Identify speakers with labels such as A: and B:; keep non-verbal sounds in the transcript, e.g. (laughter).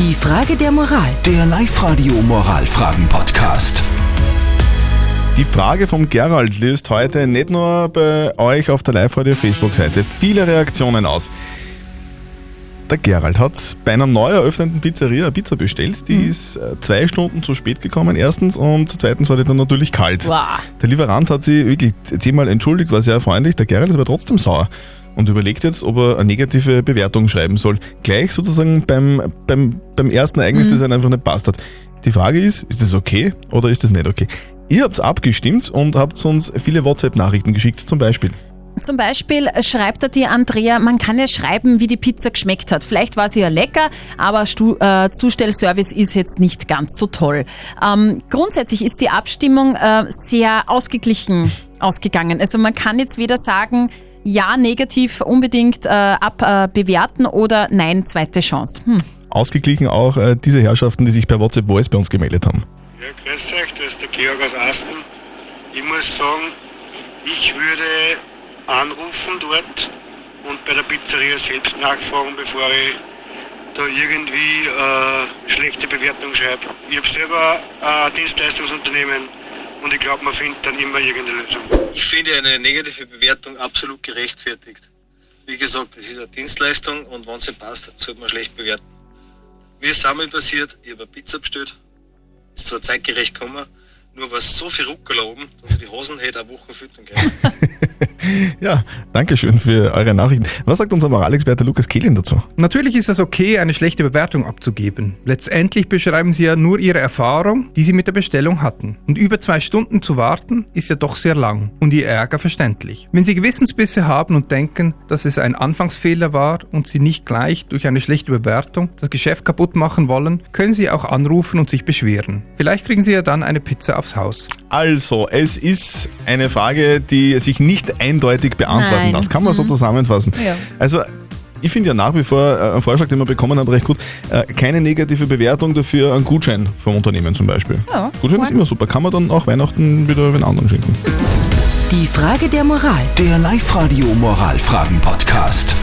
A: Die Frage der Moral.
B: Der Live-Radio Moralfragen-Podcast.
C: Die Frage vom Gerald löst heute nicht nur bei euch auf der Live-Radio Facebook-Seite viele Reaktionen aus. Der Gerald hat bei einer neu eröffneten Pizzeria eine Pizza bestellt. Die ist äh, zwei Stunden zu spät gekommen, erstens, und zweitens war die dann natürlich kalt.
D: Wow.
C: Der Lieferant hat sich wirklich zehnmal entschuldigt, war sehr freundlich. Der Gerald ist aber trotzdem sauer und überlegt jetzt, ob er eine negative Bewertung schreiben soll. Gleich sozusagen beim, beim, beim ersten Ereignis, das einem einfach nicht passt hat. Die Frage ist, ist das okay oder ist das nicht okay? Ihr habt abgestimmt und habt uns viele WhatsApp-Nachrichten geschickt, zum Beispiel.
D: Zum Beispiel schreibt er dir, Andrea, man kann ja schreiben, wie die Pizza geschmeckt hat. Vielleicht war sie ja lecker, aber Stu äh, Zustellservice ist jetzt nicht ganz so toll. Ähm, grundsätzlich ist die Abstimmung äh, sehr ausgeglichen ausgegangen. Also man kann jetzt weder sagen, ja, negativ unbedingt äh, abbewerten oder nein, zweite Chance. Hm.
C: Ausgeglichen auch äh, diese Herrschaften, die sich per WhatsApp Voice bei uns gemeldet haben.
E: Ja, grüß euch, das ist der Georg aus Asten. Ich muss sagen, ich würde anrufen dort und bei der Pizzeria selbst nachfragen, bevor ich da irgendwie äh, schlechte Bewertung schreibe. Ich habe selber ein Dienstleistungsunternehmen und ich glaube, man findet dann immer irgendeine Lösung.
F: Ich finde eine negative Bewertung absolut gerechtfertigt. Wie gesagt, es ist eine Dienstleistung und wenn sie passt, sollte man schlecht bewerten. Mir ist einmal passiert, ich habe eine Pizza bestellt, ist zwar zeitgerecht gekommen, nur war so viel Ruckel oben, dass ich die Hosen hätte eine Woche füttern können. (laughs)
C: Ja, danke schön für eure Nachrichten. Was sagt unser Moralexperte Lukas Kehlin dazu?
G: Natürlich ist es okay, eine schlechte Bewertung abzugeben. Letztendlich beschreiben Sie ja nur Ihre Erfahrung, die Sie mit der Bestellung hatten. Und über zwei Stunden zu warten, ist ja doch sehr lang und Ihr Ärger verständlich. Wenn Sie Gewissensbisse haben und denken, dass es ein Anfangsfehler war und Sie nicht gleich durch eine schlechte Bewertung das Geschäft kaputt machen wollen, können Sie auch anrufen und sich beschweren. Vielleicht kriegen Sie ja dann eine Pizza aufs Haus.
C: Also, es ist eine Frage, die sich nicht eindeutig beantworten
D: Nein.
C: lässt. Kann man so zusammenfassen.
D: Ja.
C: Also, ich finde ja nach wie vor äh, einen Vorschlag, den wir bekommen haben, recht gut. Äh, Keine negative Bewertung dafür, einen Gutschein vom Unternehmen zum Beispiel.
D: Ja,
C: Gutschein ist immer super. Kann man dann auch Weihnachten wieder den anderen schenken.
A: Die Frage der Moral.
B: Der Live-Radio Moralfragen-Podcast.